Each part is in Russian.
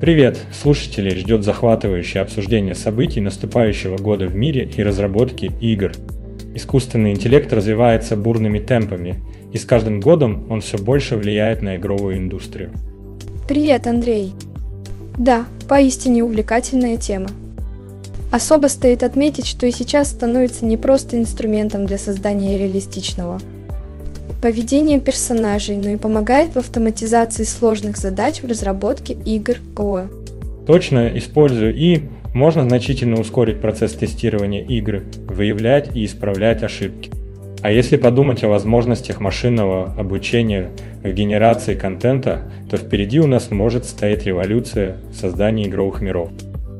Привет! Слушателей ждет захватывающее обсуждение событий наступающего года в мире и разработки игр. Искусственный интеллект развивается бурными темпами, и с каждым годом он все больше влияет на игровую индустрию. Привет, Андрей! Да, поистине увлекательная тема. Особо стоит отметить, что и сейчас становится не просто инструментом для создания реалистичного, поведение персонажей, но и помогает в автоматизации сложных задач в разработке игр КОА. Точно, используя и можно значительно ускорить процесс тестирования игры, выявлять и исправлять ошибки. А если подумать о возможностях машинного обучения в генерации контента, то впереди у нас может стоять революция в создании игровых миров.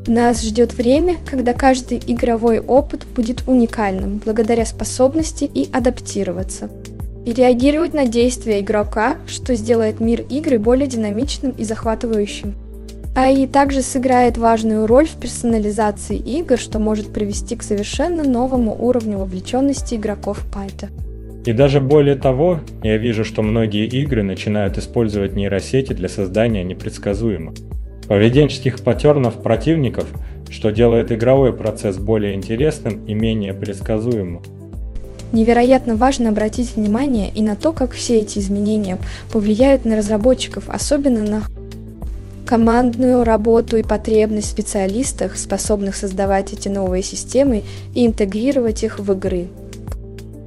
Нас ждет время, когда каждый игровой опыт будет уникальным благодаря способности и адаптироваться и реагировать на действия игрока, что сделает мир игры более динамичным и захватывающим. АИ также сыграет важную роль в персонализации игр, что может привести к совершенно новому уровню вовлеченности игроков в Пайта. И даже более того, я вижу, что многие игры начинают использовать нейросети для создания непредсказуемых поведенческих паттернов противников, что делает игровой процесс более интересным и менее предсказуемым. Невероятно важно обратить внимание и на то, как все эти изменения повлияют на разработчиков, особенно на командную работу и потребность в специалистах, способных создавать эти новые системы и интегрировать их в игры.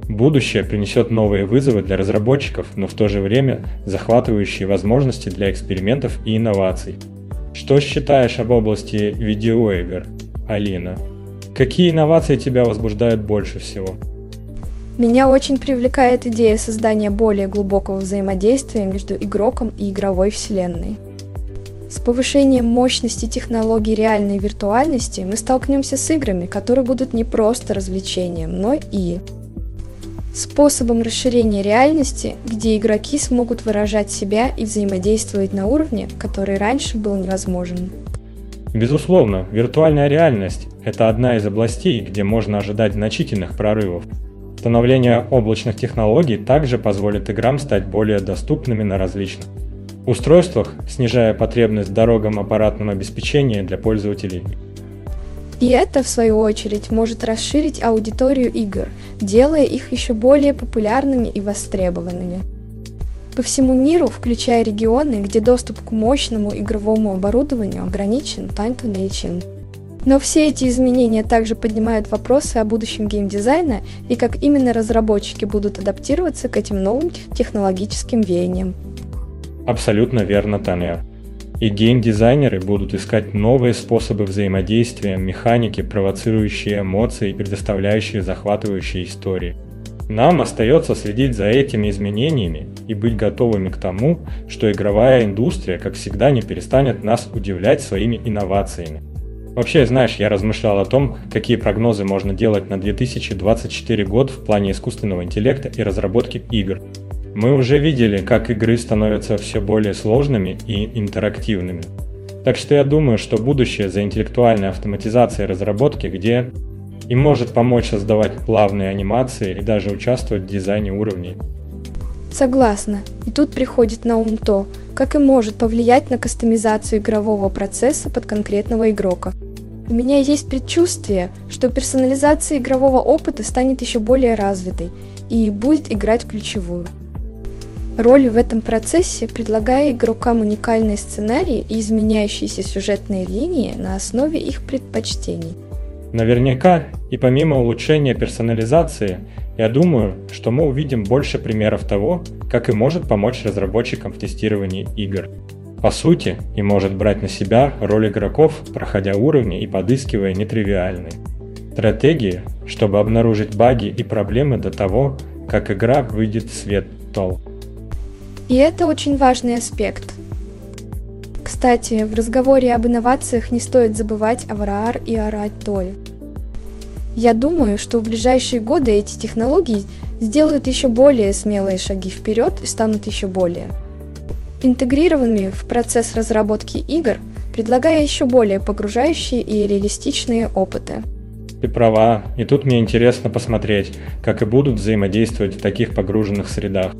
Будущее принесет новые вызовы для разработчиков, но в то же время захватывающие возможности для экспериментов и инноваций. Что считаешь об области видеоигр, Алина? Какие инновации тебя возбуждают больше всего? Меня очень привлекает идея создания более глубокого взаимодействия между игроком и игровой вселенной. С повышением мощности технологий реальной виртуальности мы столкнемся с играми, которые будут не просто развлечением, но и способом расширения реальности, где игроки смогут выражать себя и взаимодействовать на уровне, который раньше был невозможен. Безусловно, виртуальная реальность – это одна из областей, где можно ожидать значительных прорывов. Становление облачных технологий также позволит играм стать более доступными на различных устройствах, снижая потребность в дорогом аппаратном обеспечении для пользователей. И это, в свою очередь, может расширить аудиторию игр, делая их еще более популярными и востребованными. По всему миру, включая регионы, где доступ к мощному игровому оборудованию ограничен, Tanto Nation но все эти изменения также поднимают вопросы о будущем геймдизайна и как именно разработчики будут адаптироваться к этим новым технологическим веяниям. Абсолютно верно, Таня. И геймдизайнеры будут искать новые способы взаимодействия, механики, провоцирующие эмоции и предоставляющие захватывающие истории. Нам остается следить за этими изменениями и быть готовыми к тому, что игровая индустрия, как всегда, не перестанет нас удивлять своими инновациями. Вообще, знаешь, я размышлял о том, какие прогнозы можно делать на 2024 год в плане искусственного интеллекта и разработки игр. Мы уже видели, как игры становятся все более сложными и интерактивными. Так что я думаю, что будущее за интеллектуальной автоматизацией разработки, где и может помочь создавать плавные анимации и даже участвовать в дизайне уровней. Согласна. И тут приходит на ум то, как и может повлиять на кастомизацию игрового процесса под конкретного игрока. У меня есть предчувствие, что персонализация игрового опыта станет еще более развитой и будет играть ключевую роль в этом процессе, предлагая игрокам уникальные сценарии и изменяющиеся сюжетные линии на основе их предпочтений. Наверняка, и помимо улучшения персонализации, я думаю, что мы увидим больше примеров того, как и может помочь разработчикам в тестировании игр. По сути, и может брать на себя роль игроков, проходя уровни и подыскивая нетривиальные стратегии, чтобы обнаружить баги и проблемы до того, как игра выйдет в свет тол. И это очень важный аспект. Кстати, в разговоре об инновациях не стоит забывать о ВРАР и о РАТОЛе. Я думаю, что в ближайшие годы эти технологии сделают еще более смелые шаги вперед и станут еще более интегрированными в процесс разработки игр, предлагая еще более погружающие и реалистичные опыты. Ты права, и тут мне интересно посмотреть, как и будут взаимодействовать в таких погруженных средах.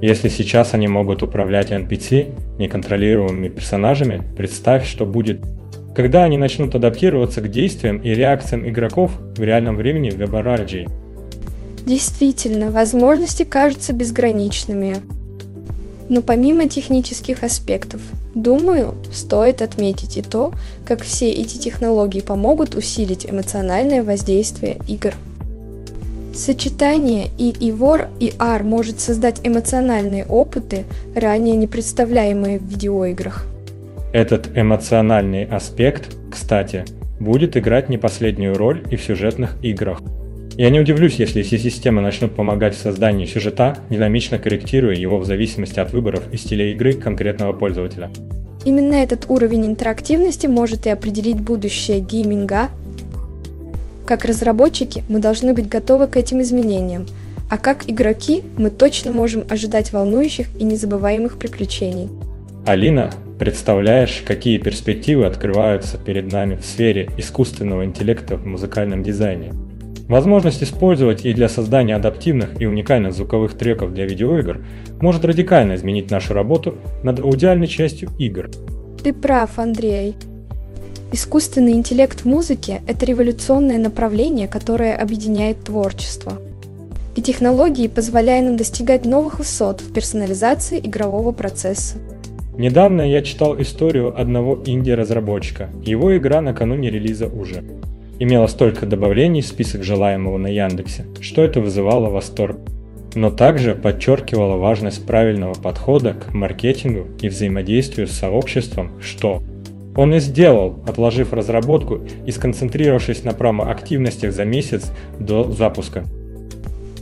Если сейчас они могут управлять NPC, неконтролируемыми персонажами, представь, что будет, когда они начнут адаптироваться к действиям и реакциям игроков в реальном времени в WebRRG. Действительно, возможности кажутся безграничными. Но помимо технических аспектов, думаю, стоит отметить и то, как все эти технологии помогут усилить эмоциональное воздействие игр. Сочетание и IVOR и R может создать эмоциональные опыты, ранее не представляемые в видеоиграх. Этот эмоциональный аспект, кстати, будет играть не последнюю роль и в сюжетных играх. Я не удивлюсь, если все системы начнут помогать в создании сюжета, динамично корректируя его в зависимости от выборов и стиля игры конкретного пользователя. Именно этот уровень интерактивности может и определить будущее гейминга. Как разработчики мы должны быть готовы к этим изменениям, а как игроки мы точно можем ожидать волнующих и незабываемых приключений. Алина, представляешь, какие перспективы открываются перед нами в сфере искусственного интеллекта в музыкальном дизайне? Возможность использовать и для создания адаптивных и уникальных звуковых треков для видеоигр может радикально изменить нашу работу над аудиальной частью игр. Ты прав, Андрей. Искусственный интеллект в музыке – это революционное направление, которое объединяет творчество. И технологии позволяют нам достигать новых высот в персонализации игрового процесса. Недавно я читал историю одного инди-разработчика. Его игра накануне релиза уже имела столько добавлений в список желаемого на Яндексе, что это вызывало восторг. Но также подчеркивало важность правильного подхода к маркетингу и взаимодействию с сообществом, что он и сделал, отложив разработку и сконцентрировавшись на промо-активностях за месяц до запуска.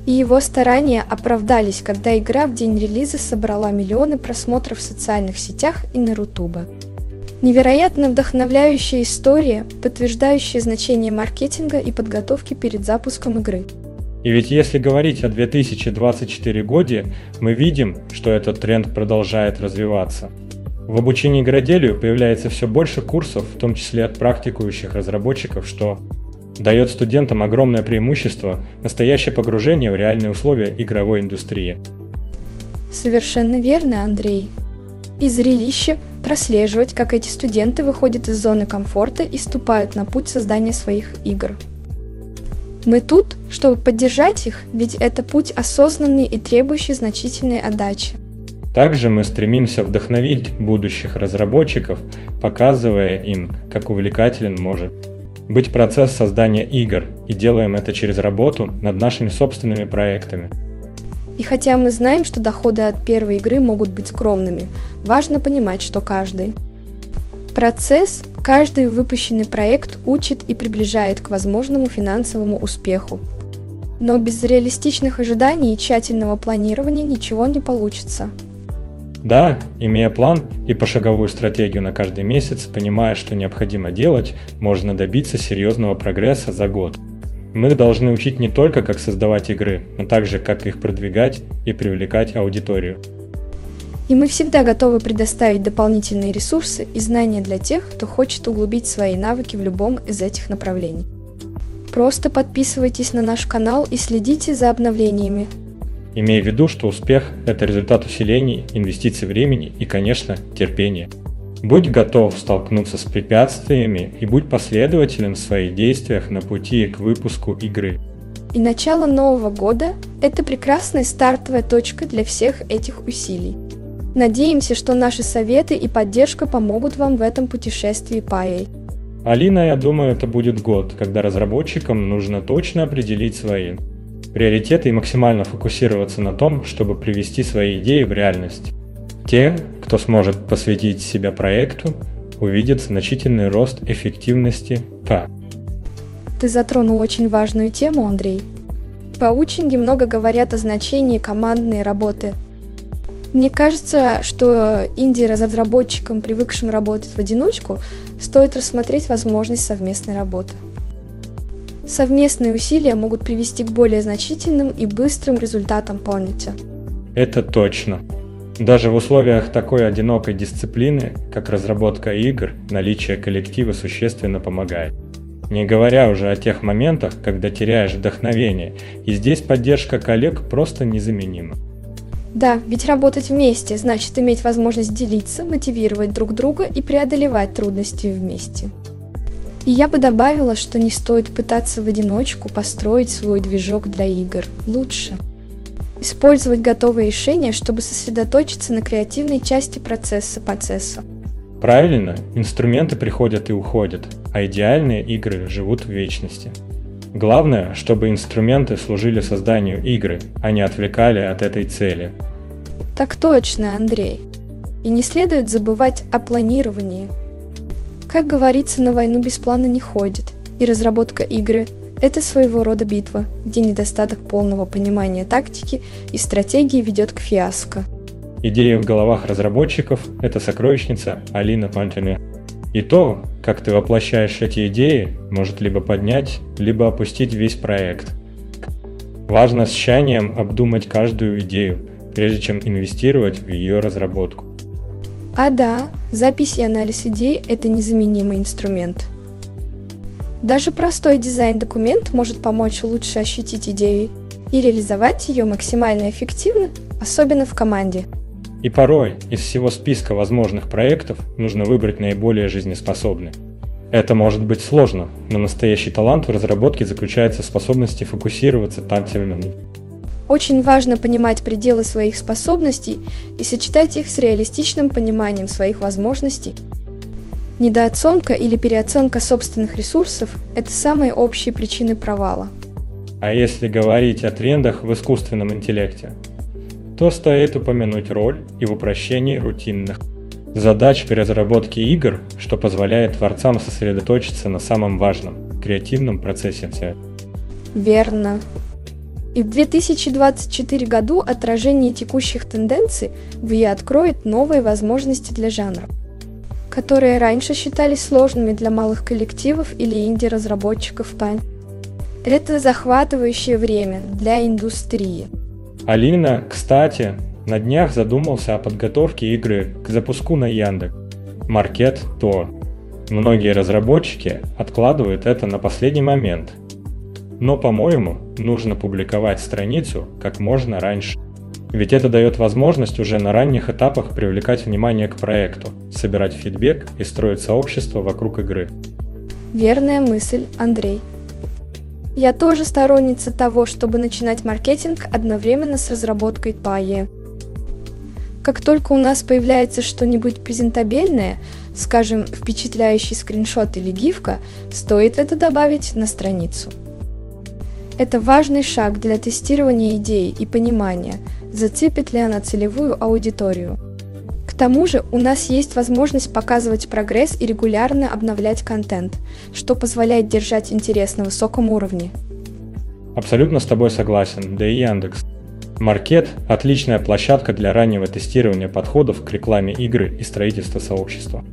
И его старания оправдались, когда игра в день релиза собрала миллионы просмотров в социальных сетях и на Рутубе. Невероятно вдохновляющая история, подтверждающая значение маркетинга и подготовки перед запуском игры. И ведь если говорить о 2024 годе, мы видим, что этот тренд продолжает развиваться. В обучении игроделию появляется все больше курсов, в том числе от практикующих разработчиков, что дает студентам огромное преимущество, настоящее погружение в реальные условия игровой индустрии. Совершенно верно, Андрей. И зрелище прослеживать, как эти студенты выходят из зоны комфорта и ступают на путь создания своих игр. Мы тут, чтобы поддержать их, ведь это путь осознанный и требующий значительной отдачи. Также мы стремимся вдохновить будущих разработчиков, показывая им, как увлекателен может быть процесс создания игр, и делаем это через работу над нашими собственными проектами – и хотя мы знаем, что доходы от первой игры могут быть скромными, важно понимать, что каждый процесс, каждый выпущенный проект учит и приближает к возможному финансовому успеху. Но без реалистичных ожиданий и тщательного планирования ничего не получится. Да, имея план и пошаговую стратегию на каждый месяц, понимая, что необходимо делать, можно добиться серьезного прогресса за год. Мы должны учить не только, как создавать игры, но также, как их продвигать и привлекать аудиторию. И мы всегда готовы предоставить дополнительные ресурсы и знания для тех, кто хочет углубить свои навыки в любом из этих направлений. Просто подписывайтесь на наш канал и следите за обновлениями. Имея в виду, что успех – это результат усилений, инвестиций времени и, конечно, терпения. Будь готов столкнуться с препятствиями и будь последователен в своих действиях на пути к выпуску игры. И начало Нового года – это прекрасная стартовая точка для всех этих усилий. Надеемся, что наши советы и поддержка помогут вам в этом путешествии по EA. Алина, я думаю, это будет год, когда разработчикам нужно точно определить свои приоритеты и максимально фокусироваться на том, чтобы привести свои идеи в реальность. Те, кто сможет посвятить себя проекту, увидят значительный рост эффективности ПА. Ты затронул очень важную тему, Андрей. Паучинги много говорят о значении командной работы. Мне кажется, что инди-разработчикам, привыкшим работать в одиночку, стоит рассмотреть возможность совместной работы. Совместные усилия могут привести к более значительным и быстрым результатам, помните. Это точно. Даже в условиях такой одинокой дисциплины, как разработка игр, наличие коллектива существенно помогает. Не говоря уже о тех моментах, когда теряешь вдохновение, и здесь поддержка коллег просто незаменима. Да, ведь работать вместе значит иметь возможность делиться, мотивировать друг друга и преодолевать трудности вместе. И я бы добавила, что не стоит пытаться в одиночку построить свой движок для игр. Лучше использовать готовые решения, чтобы сосредоточиться на креативной части процесса процесса. Правильно, инструменты приходят и уходят, а идеальные игры живут в вечности. Главное, чтобы инструменты служили созданию игры, а не отвлекали от этой цели. Так точно, Андрей. И не следует забывать о планировании. Как говорится, на войну без плана не ходит, и разработка игры – это своего рода битва, где недостаток полного понимания тактики и стратегии ведет к фиаско. Идея в головах разработчиков – это сокровищница Алина Пантене. И то, как ты воплощаешь эти идеи, может либо поднять, либо опустить весь проект. Важно с тщанием обдумать каждую идею, прежде чем инвестировать в ее разработку. А да, запись и анализ идей – это незаменимый инструмент. Даже простой дизайн-документ может помочь лучше ощутить идею и реализовать ее максимально эффективно, особенно в команде – и порой из всего списка возможных проектов нужно выбрать наиболее жизнеспособный. Это может быть сложно, но настоящий талант в разработке заключается в способности фокусироваться тактильно. Очень важно понимать пределы своих способностей и сочетать их с реалистичным пониманием своих возможностей. Недооценка или переоценка собственных ресурсов – это самые общие причины провала. А если говорить о трендах в искусственном интеллекте, то стоит упомянуть роль и в упрощении рутинных задач при разработке игр, что позволяет творцам сосредоточиться на самом важном – креативном процессе. Верно. И в 2024 году отражение текущих тенденций в откроет новые возможности для жанров, которые раньше считались сложными для малых коллективов или инди-разработчиков Тань. Это захватывающее время для индустрии – Алина, кстати, на днях задумался о подготовке игры к запуску на Яндекс. Маркет Тор. Многие разработчики откладывают это на последний момент. Но, по-моему, нужно публиковать страницу как можно раньше. Ведь это дает возможность уже на ранних этапах привлекать внимание к проекту, собирать фидбэк и строить сообщество вокруг игры. Верная мысль, Андрей. Я тоже сторонница того, чтобы начинать маркетинг одновременно с разработкой ПАЕ. Как только у нас появляется что-нибудь презентабельное, скажем, впечатляющий скриншот или гифка, стоит это добавить на страницу. Это важный шаг для тестирования идей и понимания, зацепит ли она целевую аудиторию. К тому же у нас есть возможность показывать прогресс и регулярно обновлять контент, что позволяет держать интерес на высоком уровне. Абсолютно с тобой согласен, да и Яндекс. Маркет – отличная площадка для раннего тестирования подходов к рекламе игры и строительства сообщества.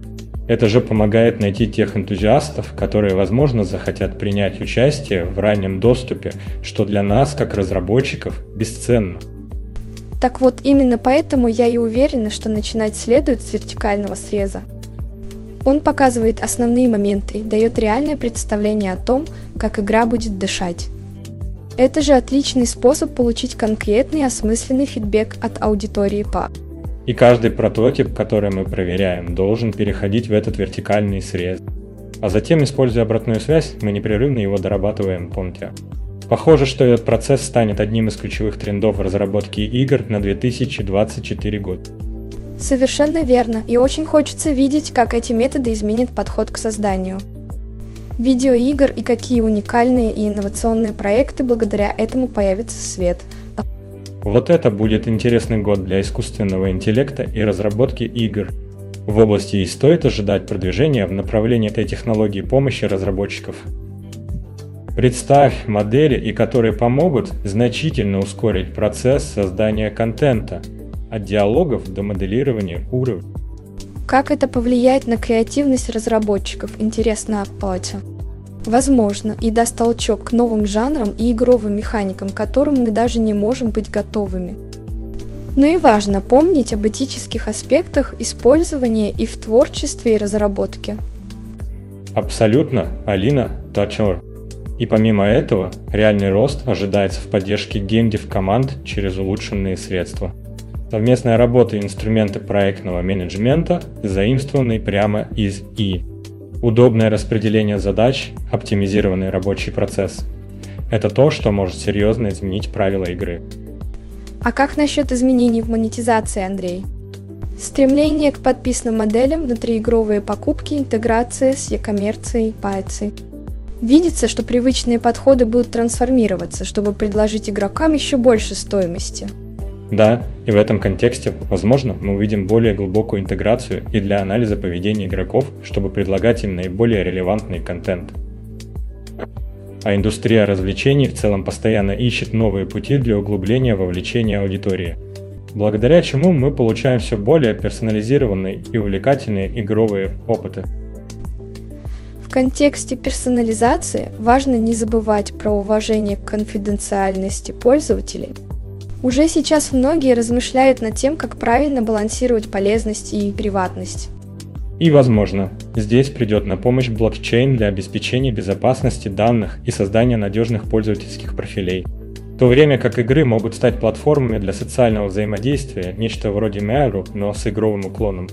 Это же помогает найти тех энтузиастов, которые, возможно, захотят принять участие в раннем доступе, что для нас, как разработчиков, бесценно. Так вот, именно поэтому я и уверена, что начинать следует с вертикального среза. Он показывает основные моменты, дает реальное представление о том, как игра будет дышать. Это же отличный способ получить конкретный осмысленный фидбэк от аудитории по. И каждый прототип, который мы проверяем, должен переходить в этот вертикальный срез. А затем, используя обратную связь, мы непрерывно его дорабатываем, помните. Похоже, что этот процесс станет одним из ключевых трендов в разработке игр на 2024 год. Совершенно верно, и очень хочется видеть, как эти методы изменят подход к созданию. Видеоигр и какие уникальные и инновационные проекты благодаря этому появятся в свет. Вот это будет интересный год для искусственного интеллекта и разработки игр. В области и стоит ожидать продвижения в направлении этой технологии помощи разработчиков. Представь модели, и которые помогут значительно ускорить процесс создания контента, от диалогов до моделирования уровня. Как это повлияет на креативность разработчиков, интересно Апати. Возможно, и даст толчок к новым жанрам и игровым механикам, к которым мы даже не можем быть готовыми. Но и важно помнить об этических аспектах использования и в творчестве и разработке. Абсолютно, Алина Тачер. И помимо этого, реальный рост ожидается в поддержке геймдев команд через улучшенные средства. Совместная работа и инструменты проектного менеджмента заимствованы прямо из И. Удобное распределение задач, оптимизированный рабочий процесс. Это то, что может серьезно изменить правила игры. А как насчет изменений в монетизации, Андрей? Стремление к подписанным моделям, внутриигровые покупки, интеграция с e-коммерцией, пайцы. Видится, что привычные подходы будут трансформироваться, чтобы предложить игрокам еще больше стоимости. Да, и в этом контексте, возможно, мы увидим более глубокую интеграцию и для анализа поведения игроков, чтобы предлагать им наиболее релевантный контент. А индустрия развлечений в целом постоянно ищет новые пути для углубления вовлечения аудитории, благодаря чему мы получаем все более персонализированные и увлекательные игровые опыты. В контексте персонализации важно не забывать про уважение к конфиденциальности пользователей. Уже сейчас многие размышляют над тем, как правильно балансировать полезность и приватность. И, возможно, здесь придет на помощь блокчейн для обеспечения безопасности данных и создания надежных пользовательских профилей. В то время как игры могут стать платформами для социального взаимодействия, нечто вроде Meru, но с игровым уклоном.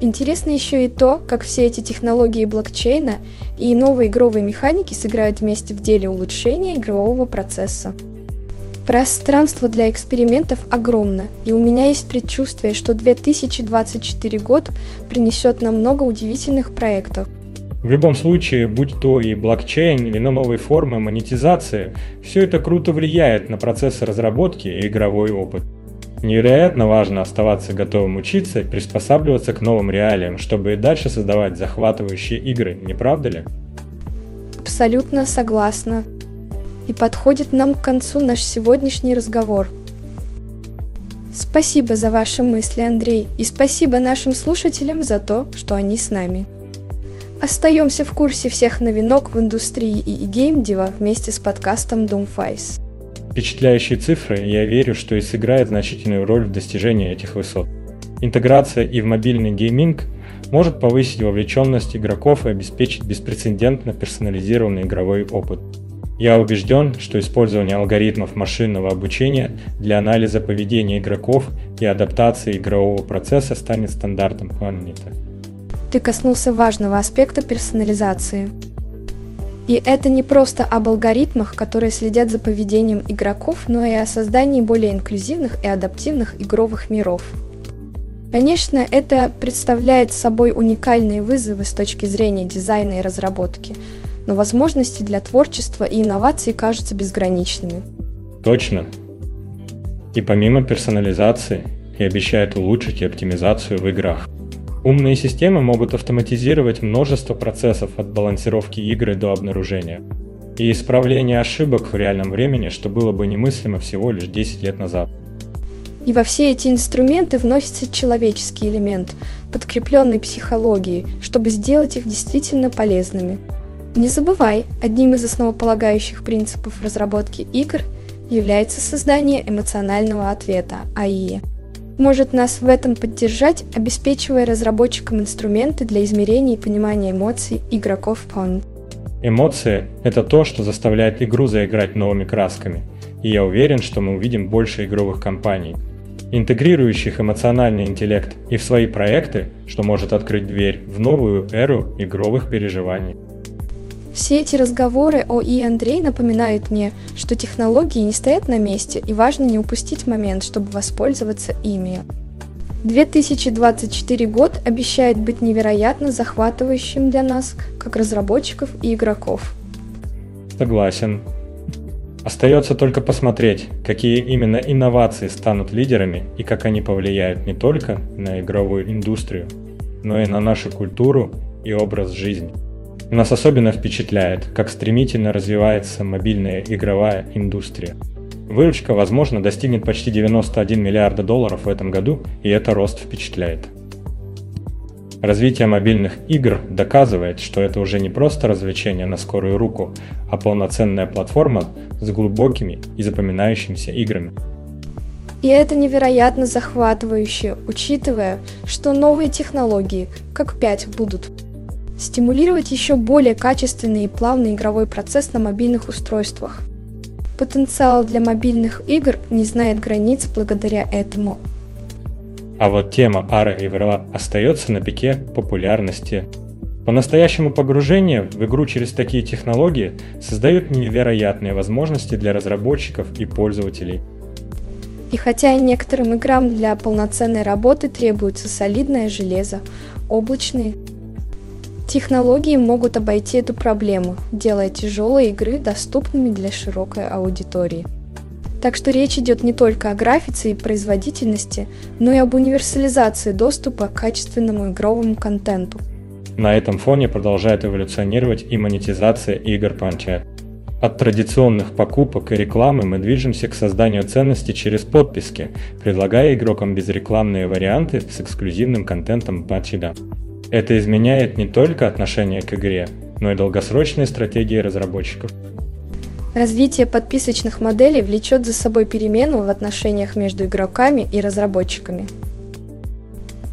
Интересно еще и то, как все эти технологии блокчейна и новые игровые механики сыграют вместе в деле улучшения игрового процесса. Пространство для экспериментов огромно, и у меня есть предчувствие, что 2024 год принесет нам много удивительных проектов. В любом случае, будь то и блокчейн или новые формы монетизации, все это круто влияет на процесс разработки и игровой опыт. Невероятно важно оставаться готовым учиться и приспосабливаться к новым реалиям, чтобы и дальше создавать захватывающие игры, не правда ли? Абсолютно согласна. И подходит нам к концу наш сегодняшний разговор. Спасибо за ваши мысли, Андрей, и спасибо нашим слушателям за то, что они с нами. Остаемся в курсе всех новинок в индустрии и геймдева вместе с подкастом Doomface впечатляющие цифры, я верю, что и сыграет значительную роль в достижении этих высот. Интеграция и в мобильный гейминг может повысить вовлеченность игроков и обеспечить беспрецедентно персонализированный игровой опыт. Я убежден, что использование алгоритмов машинного обучения для анализа поведения игроков и адаптации игрового процесса станет стандартом планеты. Ты коснулся важного аспекта персонализации. И это не просто об алгоритмах, которые следят за поведением игроков, но и о создании более инклюзивных и адаптивных игровых миров. Конечно, это представляет собой уникальные вызовы с точки зрения дизайна и разработки, но возможности для творчества и инноваций кажутся безграничными. Точно. И помимо персонализации, и обещает улучшить и оптимизацию в играх. Умные системы могут автоматизировать множество процессов от балансировки игры до обнаружения и исправления ошибок в реальном времени, что было бы немыслимо всего лишь 10 лет назад. И во все эти инструменты вносится человеческий элемент, подкрепленный психологией, чтобы сделать их действительно полезными. Не забывай, одним из основополагающих принципов разработки игр является создание эмоционального ответа, АИЕ может нас в этом поддержать, обеспечивая разработчикам инструменты для измерения и понимания эмоций игроков Pond. Эмоции – это то, что заставляет игру заиграть новыми красками, и я уверен, что мы увидим больше игровых компаний, интегрирующих эмоциональный интеллект и в свои проекты, что может открыть дверь в новую эру игровых переживаний. Все эти разговоры о И Андрей напоминают мне, что технологии не стоят на месте и важно не упустить момент, чтобы воспользоваться ими. 2024 год обещает быть невероятно захватывающим для нас, как разработчиков и игроков. Согласен. Остается только посмотреть, какие именно инновации станут лидерами и как они повлияют не только на игровую индустрию, но и на нашу культуру и образ жизни. Нас особенно впечатляет, как стремительно развивается мобильная игровая индустрия. Выручка, возможно, достигнет почти 91 миллиарда долларов в этом году, и это рост впечатляет. Развитие мобильных игр доказывает, что это уже не просто развлечение на скорую руку, а полноценная платформа с глубокими и запоминающимися играми. И это невероятно захватывающе, учитывая, что новые технологии, как 5, будут стимулировать еще более качественный и плавный игровой процесс на мобильных устройствах. Потенциал для мобильных игр не знает границ благодаря этому. А вот тема Ара и Верла остается на пике популярности. По-настоящему погружение в игру через такие технологии создают невероятные возможности для разработчиков и пользователей. И хотя некоторым играм для полноценной работы требуется солидное железо, облачные технологии могут обойти эту проблему, делая тяжелые игры доступными для широкой аудитории. Так что речь идет не только о графике и производительности, но и об универсализации доступа к качественному игровому контенту. На этом фоне продолжает эволюционировать и монетизация игр Planchet. От традиционных покупок и рекламы мы движемся к созданию ценности через подписки, предлагая игрокам безрекламные варианты с эксклюзивным контентом Planchet. Это изменяет не только отношение к игре, но и долгосрочные стратегии разработчиков. Развитие подписочных моделей влечет за собой перемену в отношениях между игроками и разработчиками.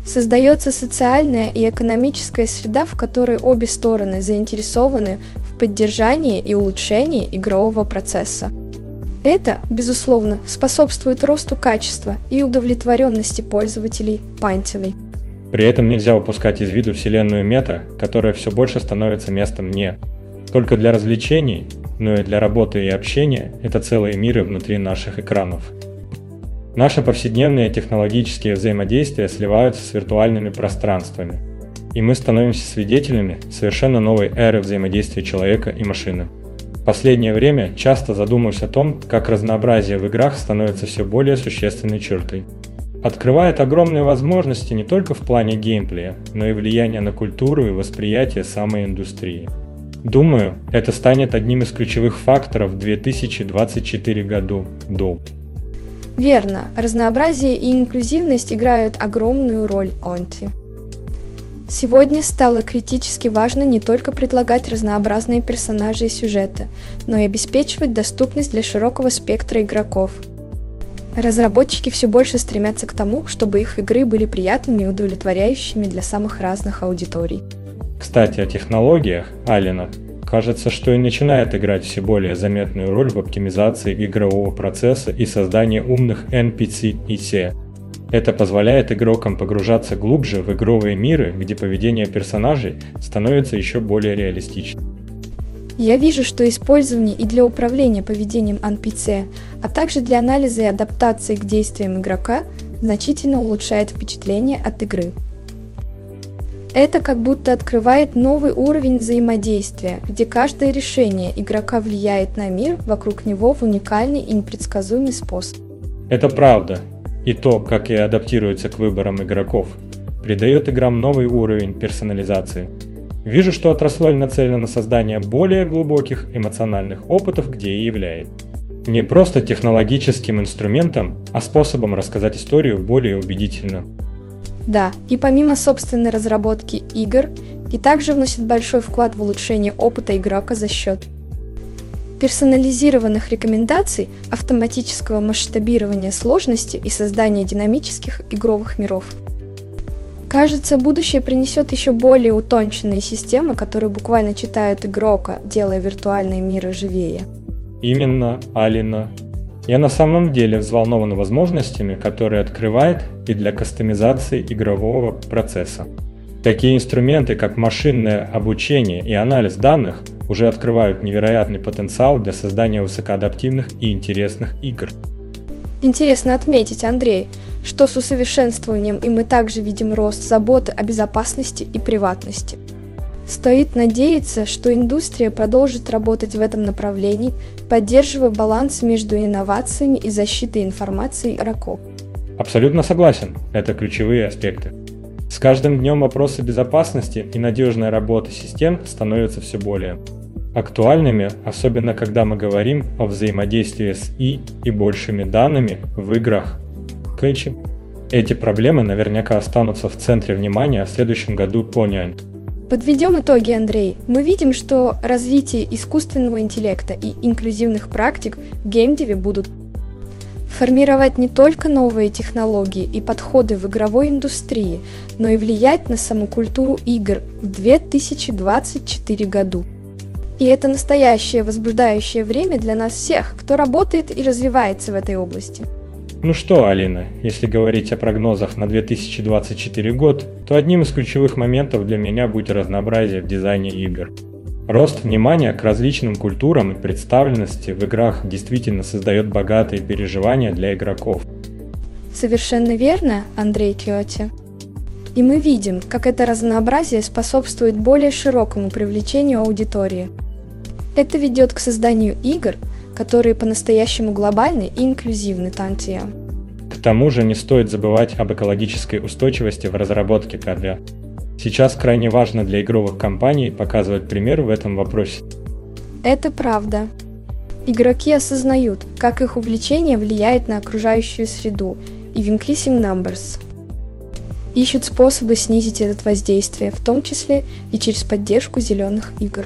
Создается социальная и экономическая среда, в которой обе стороны заинтересованы в поддержании и улучшении игрового процесса. Это, безусловно, способствует росту качества и удовлетворенности пользователей пантелей. При этом нельзя упускать из виду вселенную мета, которая все больше становится местом не только для развлечений, но и для работы и общения это целые миры внутри наших экранов. Наши повседневные технологические взаимодействия сливаются с виртуальными пространствами, и мы становимся свидетелями совершенно новой эры взаимодействия человека и машины. В последнее время часто задумываюсь о том, как разнообразие в играх становится все более существенной чертой. Открывает огромные возможности не только в плане геймплея, но и влияние на культуру и восприятие самой индустрии. Думаю, это станет одним из ключевых факторов в 2024 году до. Верно, разнообразие и инклюзивность играют огромную роль Онти. Сегодня стало критически важно не только предлагать разнообразные персонажи и сюжеты, но и обеспечивать доступность для широкого спектра игроков. Разработчики все больше стремятся к тому, чтобы их игры были приятными и удовлетворяющими для самых разных аудиторий. Кстати, о технологиях Алина кажется, что и начинает играть все более заметную роль в оптимизации игрового процесса и создании умных NPC и C. Это позволяет игрокам погружаться глубже в игровые миры, где поведение персонажей становится еще более реалистичным. Я вижу, что использование и для управления поведением NPC, а также для анализа и адаптации к действиям игрока значительно улучшает впечатление от игры. Это как будто открывает новый уровень взаимодействия, где каждое решение игрока влияет на мир вокруг него в уникальный и непредсказуемый способ. Это правда. И то, как и адаптируется к выборам игроков, придает играм новый уровень персонализации. Вижу, что отрасль нацелена на создание более глубоких эмоциональных опытов, где и является. Не просто технологическим инструментом, а способом рассказать историю более убедительно. Да, и помимо собственной разработки игр, и также вносит большой вклад в улучшение опыта игрока за счет персонализированных рекомендаций, автоматического масштабирования сложности и создания динамических игровых миров. Кажется, будущее принесет еще более утонченные системы, которые буквально читают игрока, делая виртуальные миры живее. Именно, Алина, я на самом деле взволнован возможностями, которые открывает и для кастомизации игрового процесса. Такие инструменты, как машинное обучение и анализ данных, уже открывают невероятный потенциал для создания высокоадаптивных и интересных игр. Интересно отметить, Андрей, что с усовершенствованием и мы также видим рост заботы о безопасности и приватности. Стоит надеяться, что индустрия продолжит работать в этом направлении, поддерживая баланс между инновациями и защитой информации игроков. Абсолютно согласен, это ключевые аспекты. С каждым днем вопросы безопасности и надежной работы систем становятся все более актуальными, особенно когда мы говорим о взаимодействии с И и большими данными в играх. Кэчи. Эти проблемы наверняка останутся в центре внимания в следующем году по нянь. Подведем итоги, Андрей. Мы видим, что развитие искусственного интеллекта и инклюзивных практик в геймдеве будут формировать не только новые технологии и подходы в игровой индустрии, но и влиять на саму культуру игр в 2024 году. И это настоящее возбуждающее время для нас всех, кто работает и развивается в этой области. Ну что, Алина, если говорить о прогнозах на 2024 год, то одним из ключевых моментов для меня будет разнообразие в дизайне игр. Рост внимания к различным культурам и представленности в играх действительно создает богатые переживания для игроков. Совершенно верно, Андрей Киоти. И мы видим, как это разнообразие способствует более широкому привлечению аудитории. Это ведет к созданию игр, которые по-настоящему глобальны и инклюзивны Тантия. К тому же не стоит забывать об экологической устойчивости в разработке КД. Сейчас крайне важно для игровых компаний показывать пример в этом вопросе. Это правда. Игроки осознают, как их увлечение влияет на окружающую среду, и в Increasing Numbers ищут способы снизить это воздействие, в том числе и через поддержку зеленых игр.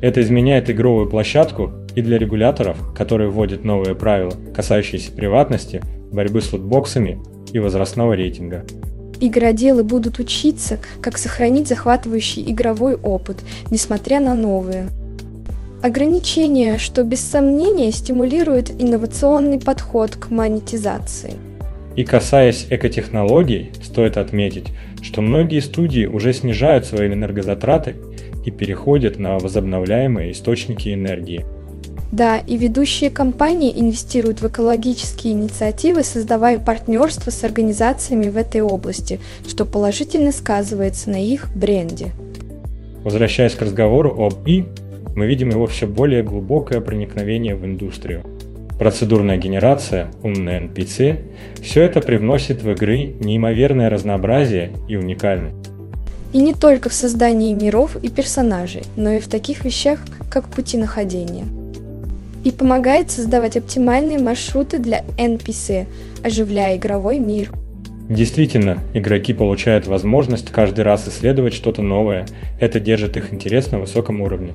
Это изменяет игровую площадку и для регуляторов, которые вводят новые правила, касающиеся приватности, борьбы с лутбоксами и возрастного рейтинга. Игроделы будут учиться, как сохранить захватывающий игровой опыт, несмотря на новые ограничения, что без сомнения стимулирует инновационный подход к монетизации. И касаясь экотехнологий, стоит отметить, что многие студии уже снижают свои энергозатраты и переходят на возобновляемые источники энергии. Да, и ведущие компании инвестируют в экологические инициативы, создавая партнерство с организациями в этой области, что положительно сказывается на их бренде. Возвращаясь к разговору об И, мы видим его все более глубокое проникновение в индустрию. Процедурная генерация, умные NPC – все это привносит в игры неимоверное разнообразие и уникальность. И не только в создании миров и персонажей, но и в таких вещах, как пути находения. И помогает создавать оптимальные маршруты для NPC, оживляя игровой мир. Действительно, игроки получают возможность каждый раз исследовать что-то новое. Это держит их интерес на высоком уровне.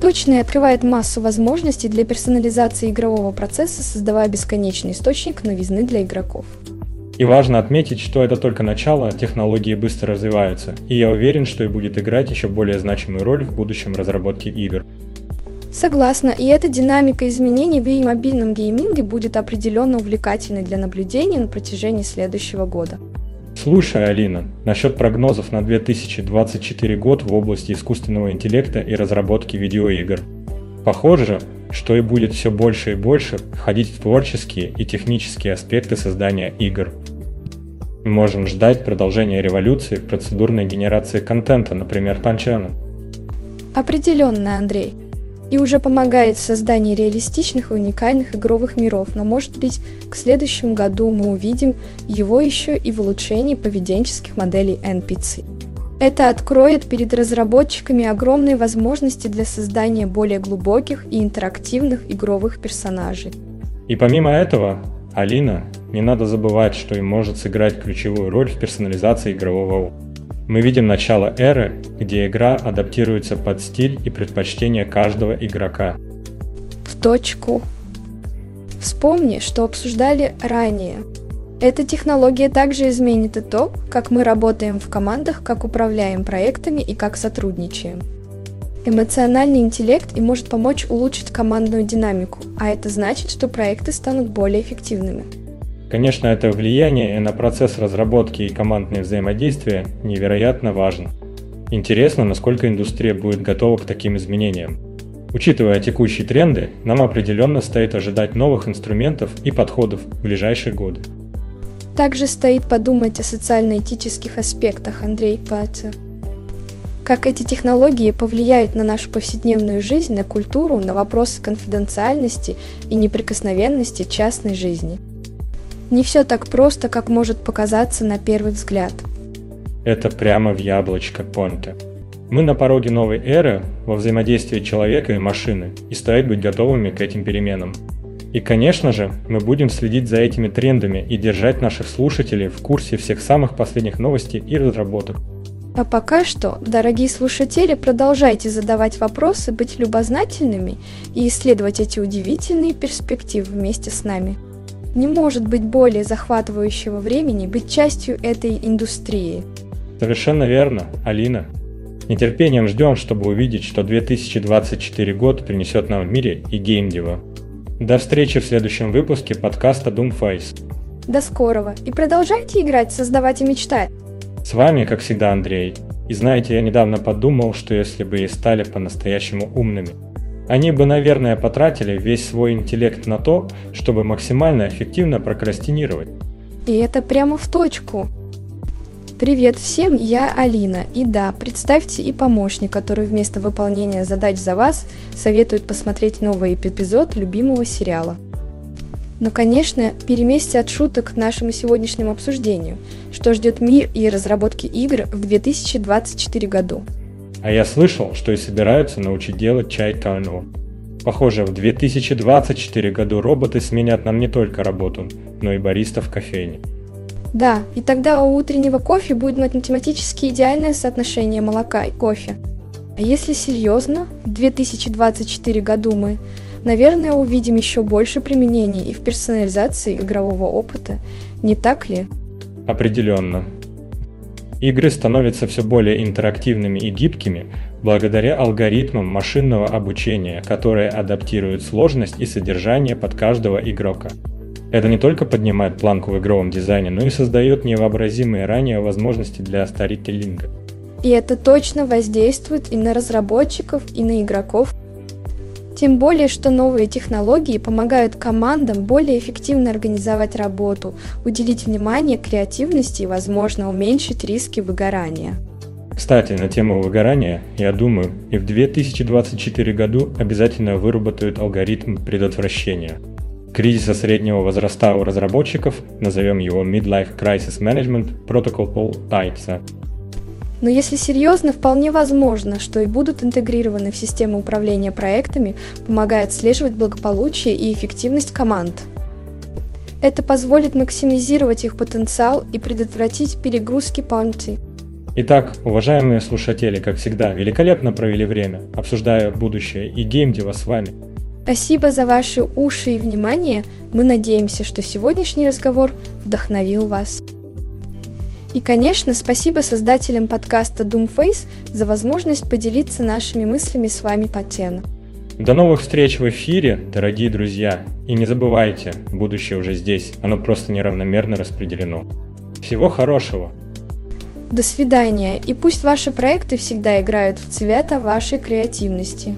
Точно и открывает массу возможностей для персонализации игрового процесса, создавая бесконечный источник новизны для игроков. И важно отметить, что это только начало, технологии быстро развиваются, и я уверен, что и будет играть еще более значимую роль в будущем разработке игр. Согласна, и эта динамика изменений в мобильном гейминге будет определенно увлекательной для наблюдения на протяжении следующего года. Слушай, Алина, насчет прогнозов на 2024 год в области искусственного интеллекта и разработки видеоигр. Похоже, что и будет все больше и больше входить в творческие и технические аспекты создания игр. Мы можем ждать продолжения революции в процедурной генерации контента, например, Панчана. Определенно, Андрей. И уже помогает в создании реалистичных и уникальных игровых миров, но может быть к следующему году мы увидим его еще и в улучшении поведенческих моделей NPC. Это откроет перед разработчиками огромные возможности для создания более глубоких и интерактивных игровых персонажей. И помимо этого, Алина, не надо забывать, что и может сыграть ключевую роль в персонализации игрового опыта. Мы видим начало эры, где игра адаптируется под стиль и предпочтения каждого игрока. В точку. Вспомни, что обсуждали ранее. Эта технология также изменит и то, как мы работаем в командах, как управляем проектами и как сотрудничаем. Эмоциональный интеллект и может помочь улучшить командную динамику, а это значит, что проекты станут более эффективными. Конечно, это влияние на процесс разработки и командное взаимодействие невероятно важно. Интересно, насколько индустрия будет готова к таким изменениям. Учитывая текущие тренды, нам определенно стоит ожидать новых инструментов и подходов в ближайшие годы. Также стоит подумать о социально-этических аспектах, Андрей Патер. Как эти технологии повлияют на нашу повседневную жизнь, на культуру, на вопросы конфиденциальности и неприкосновенности частной жизни. Не все так просто, как может показаться на первый взгляд. Это прямо в яблочко понта. Мы на пороге новой эры во взаимодействии человека и машины, и стоит быть готовыми к этим переменам. И, конечно же, мы будем следить за этими трендами и держать наших слушателей в курсе всех самых последних новостей и разработок. А пока что, дорогие слушатели, продолжайте задавать вопросы, быть любознательными и исследовать эти удивительные перспективы вместе с нами. Не может быть более захватывающего времени быть частью этой индустрии. Совершенно верно, Алина. Нетерпением ждем, чтобы увидеть, что 2024 год принесет нам в мире и геймдева. До встречи в следующем выпуске подкаста Doomface. До скорого и продолжайте играть, создавать и мечтать. С вами, как всегда, Андрей. И знаете, я недавно подумал, что если бы и стали по-настоящему умными, они бы, наверное, потратили весь свой интеллект на то, чтобы максимально эффективно прокрастинировать. И это прямо в точку. Привет всем, я Алина. И да, представьте и помощник, который вместо выполнения задач за вас советует посмотреть новый эпизод любимого сериала. Но, конечно, переместьте от шуток к нашему сегодняшнему обсуждению, что ждет мир и разработки игр в 2024 году. А я слышал, что и собираются научить делать чай Карно. Похоже, в 2024 году роботы сменят нам не только работу, но и бариста в кофейне. Да, и тогда у утреннего кофе будет математически идеальное соотношение молока и кофе. А если серьезно, в 2024 году мы наверное, увидим еще больше применений и в персонализации игрового опыта, не так ли? Определенно. Игры становятся все более интерактивными и гибкими благодаря алгоритмам машинного обучения, которые адаптируют сложность и содержание под каждого игрока. Это не только поднимает планку в игровом дизайне, но и создает невообразимые ранее возможности для старителлинга. И это точно воздействует и на разработчиков, и на игроков, тем более, что новые технологии помогают командам более эффективно организовать работу, уделить внимание креативности и, возможно, уменьшить риски выгорания. Кстати, на тему выгорания, я думаю, и в 2024 году обязательно выработают алгоритм предотвращения. Кризиса среднего возраста у разработчиков, назовем его Midlife Crisis Management Protocol Paul Тайца, но если серьезно, вполне возможно, что и будут интегрированы в систему управления проектами, помогая отслеживать благополучие и эффективность команд. Это позволит максимизировать их потенциал и предотвратить перегрузки панти. Итак, уважаемые слушатели, как всегда, великолепно провели время, обсуждая будущее и геймдева с вами. Спасибо за ваши уши и внимание. Мы надеемся, что сегодняшний разговор вдохновил вас. И, конечно, спасибо создателям подкаста Doomface за возможность поделиться нашими мыслями с вами по теме. До новых встреч в эфире, дорогие друзья. И не забывайте, будущее уже здесь, оно просто неравномерно распределено. Всего хорошего! До свидания, и пусть ваши проекты всегда играют в цвета вашей креативности.